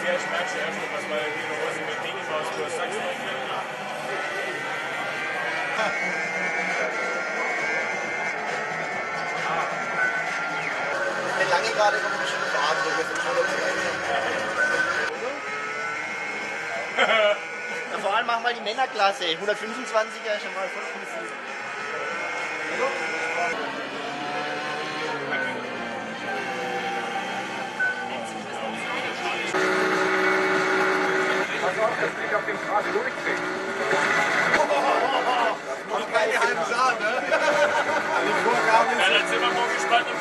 sehr schmerzt, was weil wir noch was über Dinge aus Sachsen Mit oh, lange gerade kommt eine schöne Farbe, so wird es Vor allem machen wir die Männerklasse, 125er ist schon mal voll cool. das nicht auf dem Straßen durchkriegt. Oh, oh, oh, Und keine halben Sahne. Die Vorgaben sind... Ja, dann sind wir mal gespannt, ob